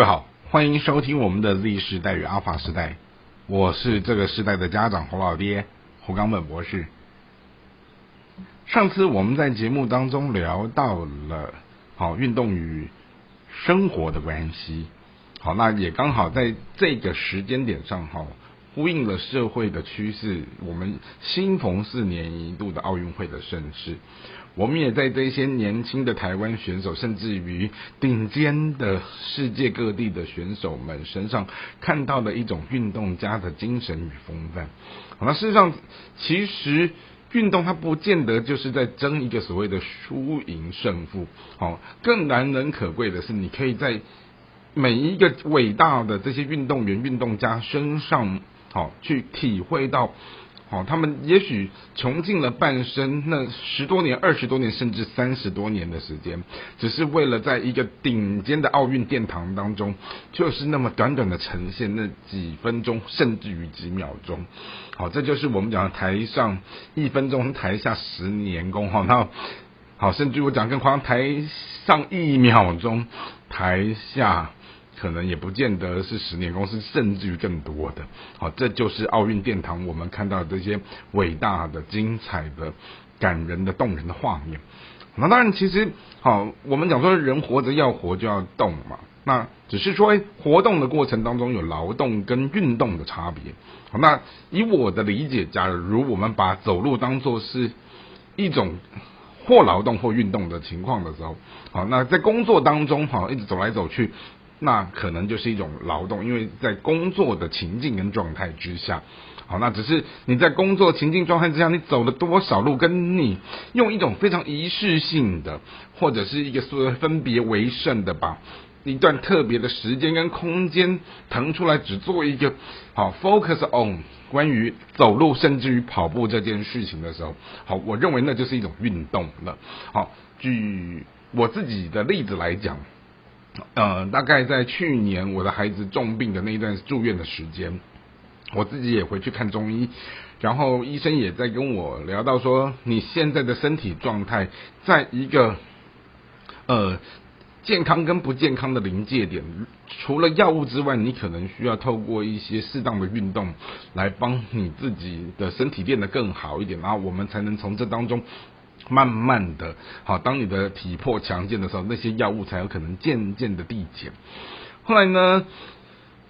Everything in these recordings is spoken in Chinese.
各位好，欢迎收听我们的 Z 时代与阿法时代，我是这个时代的家长侯老爹胡冈本博士。上次我们在节目当中聊到了好运动与生活的关系，好，那也刚好在这个时间点上哈，呼应了社会的趋势，我们新逢四年一度的奥运会的盛世。我们也在这些年轻的台湾选手，甚至于顶尖的世界各地的选手们身上，看到了一种运动家的精神与风范。那事实上，其实运动它不见得就是在争一个所谓的输赢胜负。好，更难能可贵的是，你可以在每一个伟大的这些运动员、运动家身上，好去体会到。好，他们也许穷尽了半生，那十多年、二十多年，甚至三十多年的时间，只是为了在一个顶尖的奥运殿堂当中，就是那么短短的呈现那几分钟，甚至于几秒钟。好，这就是我们讲的台上一分钟，台下十年功。好，那好，甚至我讲更夸张，台上一秒钟，台下。可能也不见得是十年公司，甚至于更多的。好，这就是奥运殿堂，我们看到这些伟大的、精彩的、感人的、动人的画面。那当然，其实好，我们讲说人活着要活就要动嘛。那只是说活动的过程当中有劳动跟运动的差别。好，那以我的理解，假如我们把走路当做是一种或劳动或运动的情况的时候，好，那在工作当中，好，一直走来走去。那可能就是一种劳动，因为在工作的情境跟状态之下，好，那只是你在工作情境状态之下，你走了多少路，跟你用一种非常仪式性的，或者是一个说分别为胜的，把一段特别的时间跟空间腾出来，只做一个好 focus on 关于走路甚至于跑步这件事情的时候，好，我认为那就是一种运动了。好，举我自己的例子来讲。呃，大概在去年我的孩子重病的那一段住院的时间，我自己也回去看中医，然后医生也在跟我聊到说，你现在的身体状态在一个呃健康跟不健康的临界点，除了药物之外，你可能需要透过一些适当的运动来帮你自己的身体变得更好一点，然后我们才能从这当中。慢慢的，好，当你的体魄强健的时候，那些药物才有可能渐渐的递减。后来呢，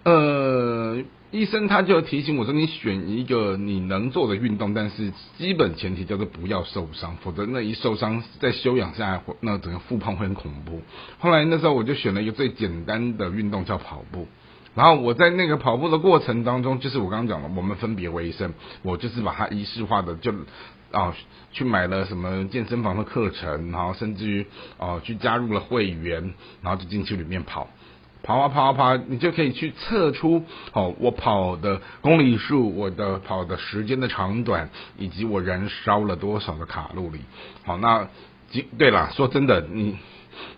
呃，医生他就提醒我说，你选一个你能做的运动，但是基本前提叫做不要受伤，否则那一受伤，在休养下来，那整个复胖会很恐怖。后来那时候我就选了一个最简单的运动，叫跑步。然后我在那个跑步的过程当中，就是我刚刚讲了，我们分别为生，我就是把它仪式化的就。啊，去买了什么健身房的课程，然后甚至于哦，去加入了会员，然后就进去里面跑，跑啊跑啊跑，你就可以去测出哦，我跑的公里数，我的跑的时间的长短，以及我燃烧了多少的卡路里。好，那急对了，说真的，你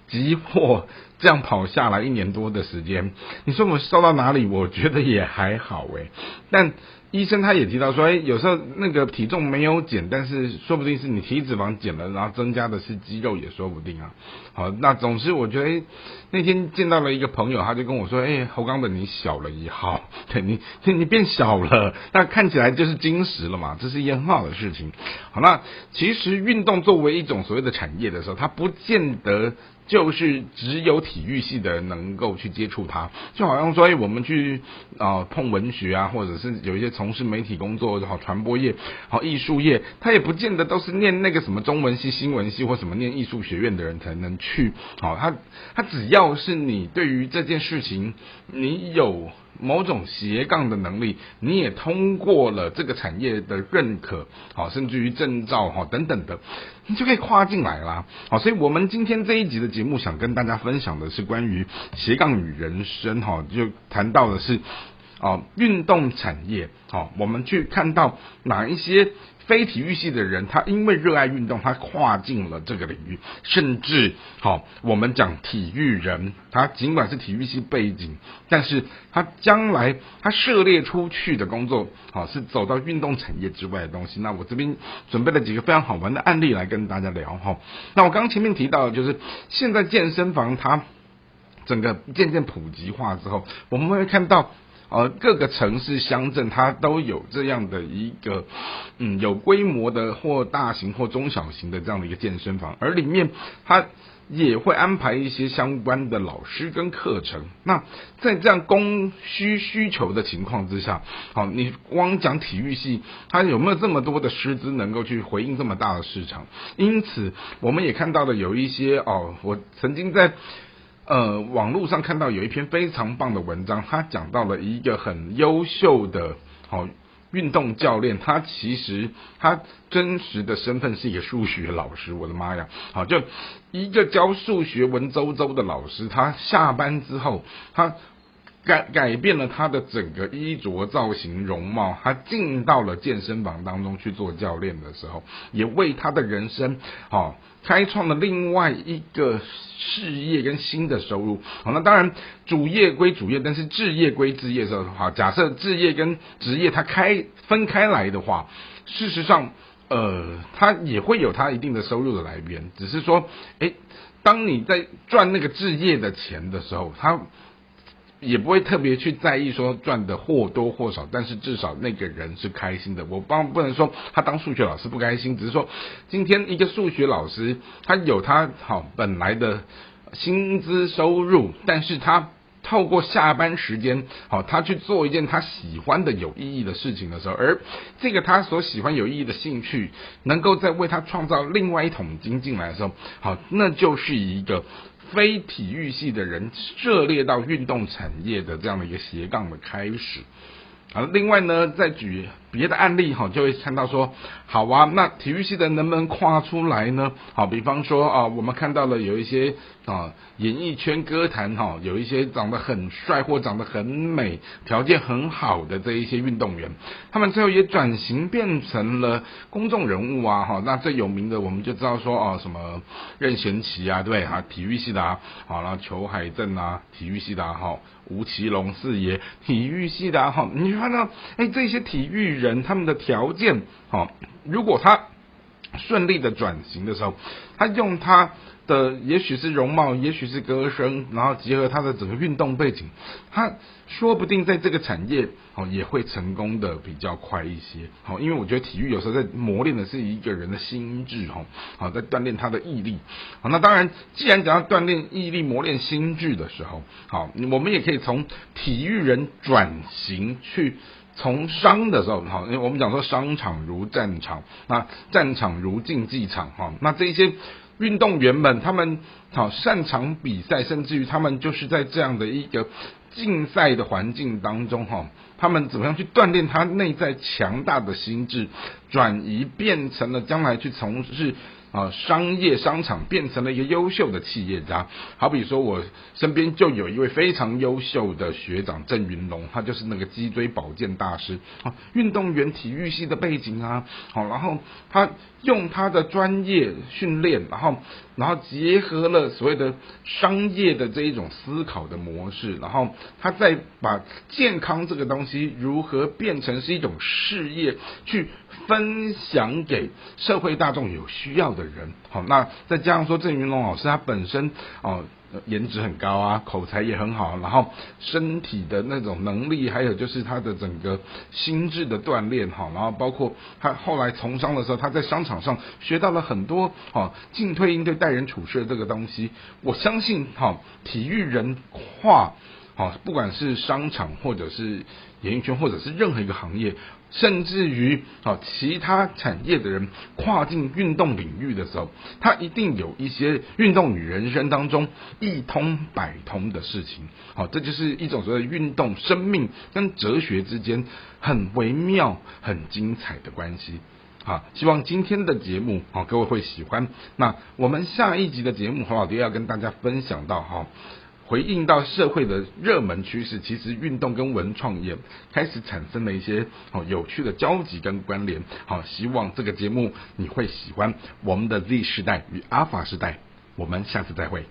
急迫 这样跑下来一年多的时间，你说我烧到哪里？我觉得也还好诶，但。医生他也提到说，哎，有时候那个体重没有减，但是说不定是你体脂肪减了，然后增加的是肌肉也说不定啊。好，那总之我觉得，那天见到了一个朋友，他就跟我说，哎，侯刚本你小了一号，对你，你变小了，那看起来就是金石了嘛，这是一件很好的事情。好，那其实运动作为一种所谓的产业的时候，它不见得。就是只有体育系的人能够去接触它，就好像说，哎，我们去啊碰文学啊，或者是有一些从事媒体工作，好传播业，好艺术业，他也不见得都是念那个什么中文系、新闻系或什么念艺术学院的人才能去。好，他他只要是你对于这件事情，你有。某种斜杠的能力，你也通过了这个产业的认可，好，甚至于证照哈等等的，你就可以跨进来啦。好，所以我们今天这一集的节目，想跟大家分享的是关于斜杠与人生哈，就谈到的是啊运动产业，好，我们去看到哪一些。非体育系的人，他因为热爱运动，他跨进了这个领域，甚至好，我们讲体育人，他尽管是体育系背景，但是他将来他涉猎出去的工作，好是走到运动产业之外的东西。那我这边准备了几个非常好玩的案例来跟大家聊哈。那我刚刚前面提到，就是现在健身房它整个渐渐普及化之后，我们会看到。呃，各个城市乡镇它都有这样的一个，嗯，有规模的或大型或中小型的这样的一个健身房，而里面它也会安排一些相关的老师跟课程。那在这样供需需求的情况之下，好，你光讲体育系，它有没有这么多的师资能够去回应这么大的市场？因此，我们也看到了有一些哦，我曾经在。呃，网络上看到有一篇非常棒的文章，他讲到了一个很优秀的好运动教练，他其实他真实的身份是一个数学老师。我的妈呀，好就一个教数学文绉绉的老师，他下班之后，他改改变了他的整个衣着造型容貌，他进到了健身房当中去做教练的时候，也为他的人生好。开创了另外一个事业跟新的收入，好，那当然主业归主业，但是置业归置业的时候，好，假设置业跟职业它开分开来的话，事实上，呃，它也会有它一定的收入的来源，只是说，诶，当你在赚那个置业的钱的时候，它。也不会特别去在意说赚的或多或少，但是至少那个人是开心的。我帮不能说他当数学老师不开心，只是说今天一个数学老师他有他好本来的薪资收入，但是他透过下班时间好他去做一件他喜欢的有意义的事情的时候，而这个他所喜欢有意义的兴趣能够在为他创造另外一桶金进来的时候，好那就是一个。非体育系的人涉猎到运动产业的这样的一个斜杠的开始，啊，另外呢，再举。别的案例哈，就会看到说，好啊，那体育系的能不能跨出来呢？好，比方说啊，我们看到了有一些啊，演艺圈歌坛哈，有一些长得很帅或长得很美、条件很好的这一些运动员，他们最后也转型变成了公众人物啊哈。那最有名的我们就知道说哦，什么任贤齐啊，对啊，体育系的啊，好了，裘海正啊，体育系的哈，吴奇隆四爷，体育系的哈，你看到哎，这些体育。人他们的条件，好，如果他顺利的转型的时候，他用他的也许是容貌，也许是歌声，然后结合他的整个运动背景，他说不定在这个产业哦也会成功的比较快一些。好，因为我觉得体育有时候在磨练的是一个人的心智，哈，好，在锻炼他的毅力。好，那当然，既然讲要锻炼毅力、磨练心智的时候，好，我们也可以从体育人转型去。从商的时候，哈，因为我们讲说商场如战场，那战场如竞技场，哈，那这些运动员们，他们好擅长比赛，甚至于他们就是在这样的一个竞赛的环境当中，哈，他们怎么样去锻炼他内在强大的心智，转移变成了将来去从事。啊，商业商场变成了一个优秀的企业家。好比说，我身边就有一位非常优秀的学长郑云龙，他就是那个脊椎保健大师啊，运动员体育系的背景啊，好，然后他用他的专业训练，然后然后结合了所谓的商业的这一种思考的模式，然后他再把健康这个东西如何变成是一种事业去。分享给社会大众有需要的人，好，那再加上说郑云龙老师他本身哦颜值很高啊，口才也很好，然后身体的那种能力，还有就是他的整个心智的锻炼哈，然后包括他后来从商的时候，他在商场上学到了很多哦进退应对待人处事的这个东西，我相信哈体育人化好不管是商场或者是演艺圈或者是任何一个行业。甚至于啊，其他产业的人跨进运动领域的时候，他一定有一些运动与人生当中一通百通的事情。好，这就是一种所谓运动生命跟哲学之间很微妙、很精彩的关系。好，希望今天的节目啊，各位会喜欢。那我们下一集的节目，黄老爹要跟大家分享到哈。回应到社会的热门趋势，其实运动跟文创也开始产生了一些哦有趣的交集跟关联。好，希望这个节目你会喜欢我们的 Z 时代与 Alpha 时代。我们下次再会。